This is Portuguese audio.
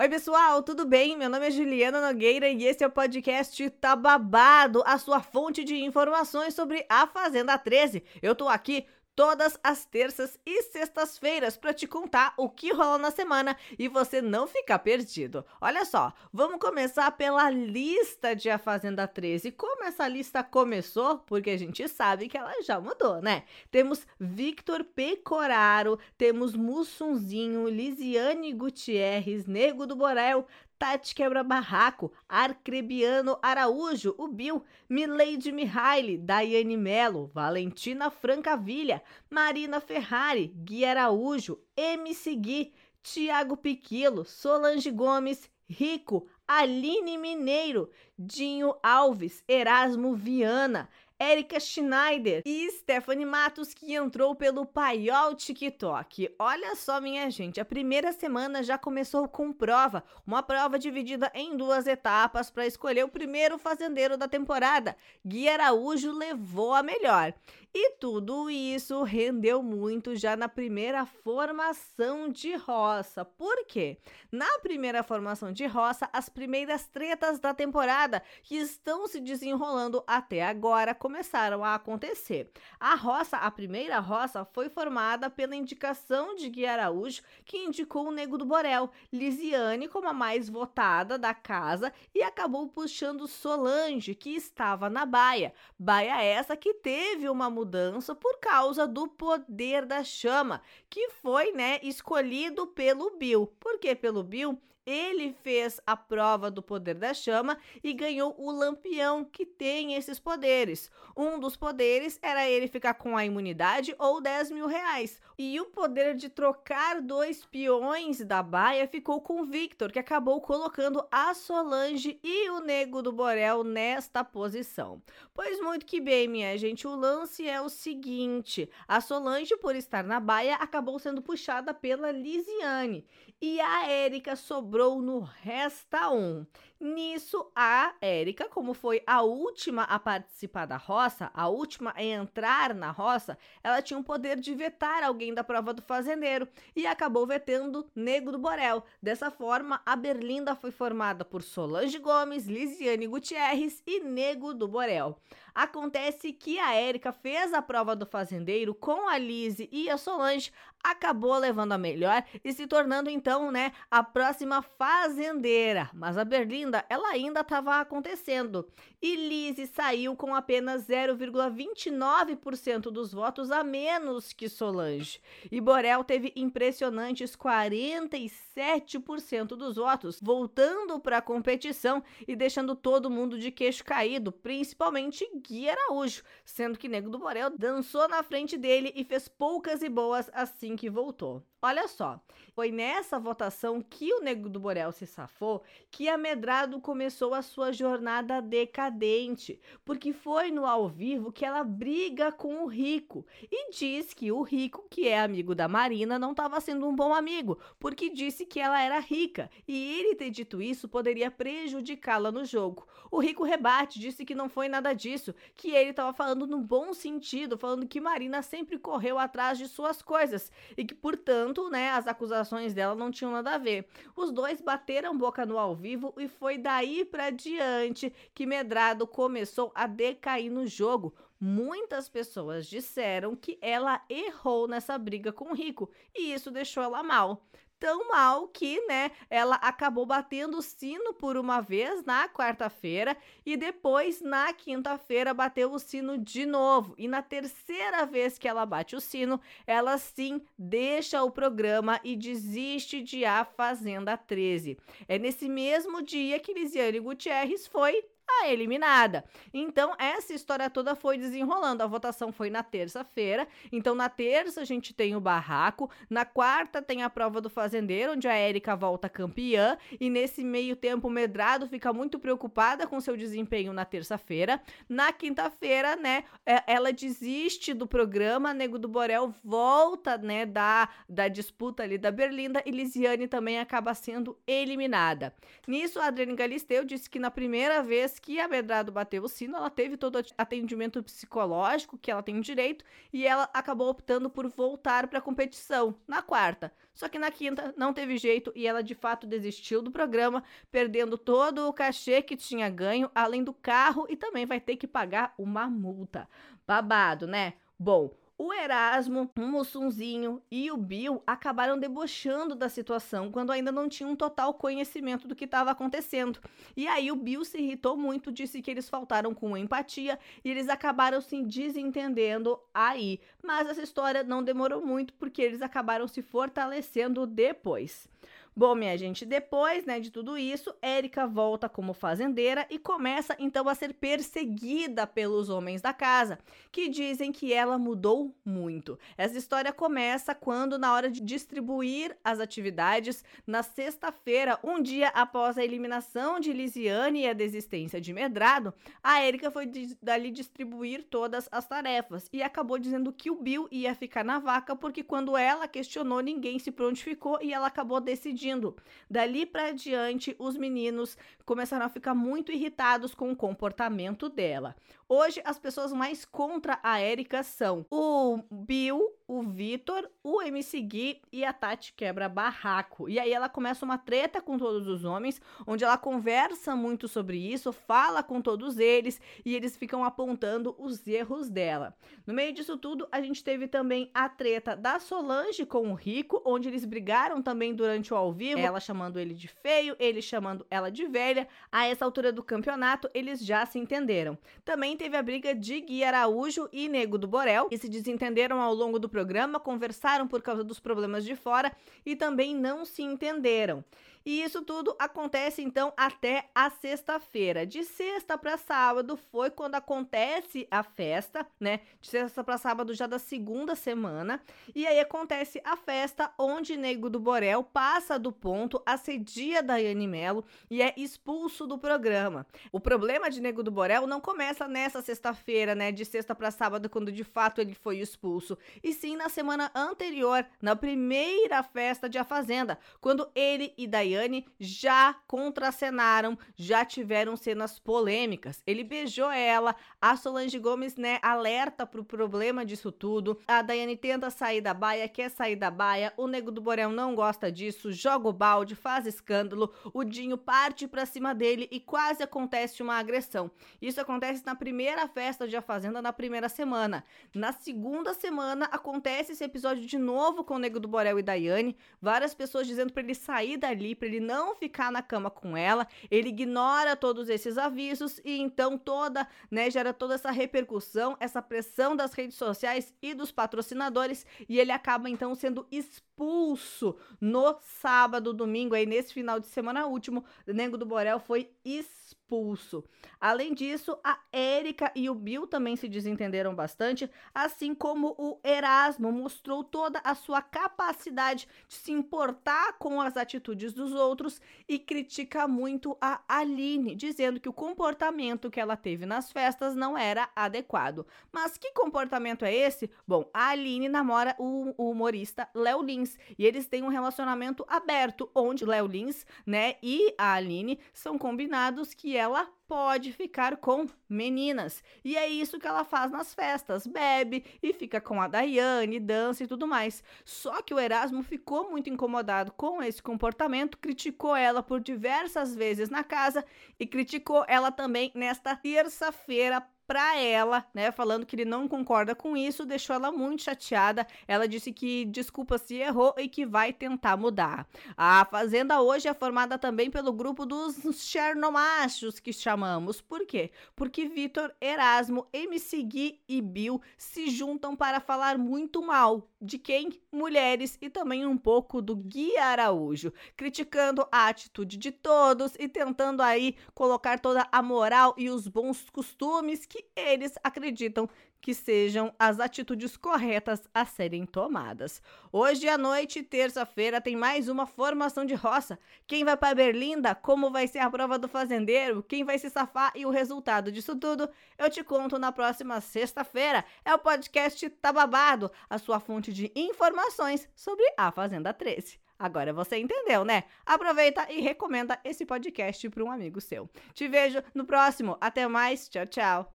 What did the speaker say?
Oi, pessoal, tudo bem? Meu nome é Juliana Nogueira e esse é o podcast Tá Babado, a sua fonte de informações sobre a Fazenda 13. Eu tô aqui todas as terças e sextas-feiras para te contar o que rola na semana e você não ficar perdido. Olha só, vamos começar pela lista de A Fazenda 13. Como essa lista começou? Porque a gente sabe que ela já mudou, né? Temos Victor Pecoraro, temos Mussunzinho, Lisiane Gutierrez, Nego do Borel, Tati Quebra Barraco, Arcrebiano Araújo, o Bill, Mileide Mihaly, Daiane Melo, Valentina Francavilha, Marina Ferrari, Gui Araújo, MC Gui, Tiago Piquilo, Solange Gomes, Rico, Aline Mineiro, Dinho Alves, Erasmo Viana, Érica Schneider e Stephanie Matos, que entrou pelo Paiol TikTok. Olha só, minha gente, a primeira semana já começou com prova, uma prova dividida em duas etapas para escolher o primeiro fazendeiro da temporada. Gui Araújo levou a melhor. E tudo isso rendeu muito já na primeira formação de roça. Por quê? Na primeira formação de roça, as primeiras tretas da temporada que estão se desenrolando até agora começaram a acontecer. A roça, a primeira roça, foi formada pela indicação de Gui Araújo, que indicou o Nego do Borel, Lisiane como a mais votada da casa e acabou puxando Solange, que estava na baia. Baia essa que teve uma mudança por causa do poder da chama, que foi, né, escolhido pelo Bill. Por que pelo Bill? Ele fez a prova do poder da chama e ganhou o lampião que tem esses poderes. Um dos poderes era ele ficar com a imunidade ou 10 mil reais. E o poder de trocar dois peões da baia ficou com Victor, que acabou colocando a Solange e o Nego do Borel nesta posição. Pois muito que bem, minha gente, o lance é o seguinte: a Solange, por estar na baia, acabou sendo puxada pela Lisiane. E a Érica sobrou sobrou no Resta 1. Nisso, a Érica, como foi a última a participar da roça, a última a entrar na roça, ela tinha o poder de vetar alguém da prova do fazendeiro e acabou vetando Nego do Borel. Dessa forma, a Berlinda foi formada por Solange Gomes, Lisiane Gutierrez e Nego do Borel. Acontece que a Érica fez a prova do fazendeiro com a Lise e a Solange, acabou levando a melhor e se tornando então, né, a próxima fazendeira. Mas a Berlinda, ela ainda estava acontecendo. E Lise saiu com apenas 0,29% dos votos a menos que Solange. E Borel teve impressionantes 47% dos votos, voltando para a competição e deixando todo mundo de queixo caído, principalmente Gui Araújo, sendo que Nego do Borel dançou na frente dele e fez poucas e boas assim que voltou. Olha só, foi nessa votação que o Nego do Borel se safou que a Começou a sua jornada decadente, porque foi no ao vivo que ela briga com o Rico e diz que o Rico, que é amigo da Marina, não estava sendo um bom amigo, porque disse que ela era rica e ele ter dito isso poderia prejudicá-la no jogo. O Rico rebate, disse que não foi nada disso, que ele estava falando no bom sentido, falando que Marina sempre correu atrás de suas coisas e que, portanto, Portanto, né, as acusações dela não tinham nada a ver. Os dois bateram boca no ao vivo e foi daí para diante que Medrado começou a decair no jogo. Muitas pessoas disseram que ela errou nessa briga com o Rico e isso deixou ela mal tão mal que, né, ela acabou batendo o sino por uma vez na quarta-feira e depois na quinta-feira bateu o sino de novo. E na terceira vez que ela bate o sino, ela sim deixa o programa e desiste de A Fazenda 13. É nesse mesmo dia que Lisiane Gutierrez foi eliminada. Então, essa história toda foi desenrolando. A votação foi na terça-feira. Então, na terça a gente tem o barraco. Na quarta tem a prova do fazendeiro, onde a Érica volta campeã. E nesse meio tempo, Medrado fica muito preocupada com seu desempenho na terça-feira. Na quinta-feira, né, é, ela desiste do programa. Nego do Borel volta, né, da, da disputa ali da Berlinda. E Lisiane também acaba sendo eliminada. Nisso, a Adriane Galisteu disse que na primeira vez que a Medrado bateu o sino, ela teve todo o atendimento psicológico que ela tem direito e ela acabou optando por voltar para a competição na quarta. Só que na quinta não teve jeito e ela de fato desistiu do programa, perdendo todo o cachê que tinha ganho, além do carro e também vai ter que pagar uma multa. Babado, né? Bom, o Erasmo, o Mussunzinho e o Bill acabaram debochando da situação quando ainda não tinham um total conhecimento do que estava acontecendo. E aí o Bill se irritou muito, disse que eles faltaram com empatia e eles acabaram se desentendendo aí. Mas essa história não demorou muito porque eles acabaram se fortalecendo depois. Bom, minha gente, depois né, de tudo isso, Érica volta como fazendeira e começa então a ser perseguida pelos homens da casa, que dizem que ela mudou muito. Essa história começa quando, na hora de distribuir as atividades, na sexta-feira, um dia após a eliminação de Lisiane e a desistência de Medrado, a Érica foi dali distribuir todas as tarefas e acabou dizendo que o Bill ia ficar na vaca porque quando ela questionou, ninguém se prontificou e ela acabou decidindo pedindo. Dali para diante, os meninos começaram a ficar muito irritados com o comportamento dela. Hoje, as pessoas mais contra a Erika são o Bill, o Vitor, o MC Gui e a Tati quebra barraco. E aí ela começa uma treta com todos os homens, onde ela conversa muito sobre isso, fala com todos eles e eles ficam apontando os erros dela. No meio disso tudo, a gente teve também a treta da Solange com o Rico, onde eles brigaram também durante o ao vivo, ela chamando ele de feio, ele chamando ela de velha. A essa altura do campeonato, eles já se entenderam. Também teve a briga de Gui Araújo e Nego do Borel, que se desentenderam ao longo do programa, conversaram por causa dos problemas de fora e também não se entenderam. E isso tudo acontece então até a sexta-feira. De sexta para sábado foi quando acontece a festa, né? De sexta para sábado já da segunda semana. E aí acontece a festa onde Nego do Borel passa do ponto, assedia Daiane Melo e é expulso do programa. O problema de Nego do Borel não começa nessa sexta-feira, né? De sexta para sábado, quando de fato ele foi expulso. E sim na semana anterior, na primeira festa de A Fazenda, quando ele e Daiane Daiane já contracenaram, já tiveram cenas polêmicas. Ele beijou ela, a Solange Gomes, né, alerta pro problema disso tudo. A Daiane tenta sair da baia, quer sair da baia, o Nego do Borel não gosta disso, joga o balde, faz escândalo, o Dinho parte pra cima dele e quase acontece uma agressão. Isso acontece na primeira festa de A Fazenda, na primeira semana. Na segunda semana, acontece esse episódio de novo com o Nego do Borel e Daiane, várias pessoas dizendo para ele sair dali, para ele não ficar na cama com ela, ele ignora todos esses avisos e então toda, né, gera toda essa repercussão, essa pressão das redes sociais e dos patrocinadores. E ele acaba então sendo expulso no sábado, domingo, aí nesse final de semana último, Nego do Borel foi expulso expulso. Além disso, a Érica e o Bill também se desentenderam bastante, assim como o Erasmo mostrou toda a sua capacidade de se importar com as atitudes dos outros e critica muito a Aline, dizendo que o comportamento que ela teve nas festas não era adequado. Mas que comportamento é esse? Bom, a Aline namora o humorista Léo Lins e eles têm um relacionamento aberto, onde Léo Lins, né, e a Aline são combinados que ela pode ficar com meninas. E é isso que ela faz nas festas: bebe e fica com a Daiane, dança e tudo mais. Só que o Erasmo ficou muito incomodado com esse comportamento, criticou ela por diversas vezes na casa e criticou ela também nesta terça-feira para ela, né, falando que ele não concorda com isso, deixou ela muito chateada. Ela disse que desculpa se errou e que vai tentar mudar. A Fazenda hoje é formada também pelo grupo dos Chernomachos, que chamamos. Por quê? Porque Vitor, Erasmo, MC Gui e Bill se juntam para falar muito mal de quem? Mulheres e também um pouco do Gui Araújo, criticando a atitude de todos e tentando aí colocar toda a moral e os bons costumes que eles acreditam que sejam as atitudes corretas a serem tomadas. Hoje à noite, terça-feira, tem mais uma formação de roça. Quem vai para Berlinda? Como vai ser a prova do fazendeiro? Quem vai se safar? E o resultado disso tudo eu te conto na próxima sexta-feira. É o podcast Tababado, a sua fonte de informações sobre a Fazenda 13. Agora você entendeu, né? Aproveita e recomenda esse podcast para um amigo seu. Te vejo no próximo. Até mais. Tchau, tchau.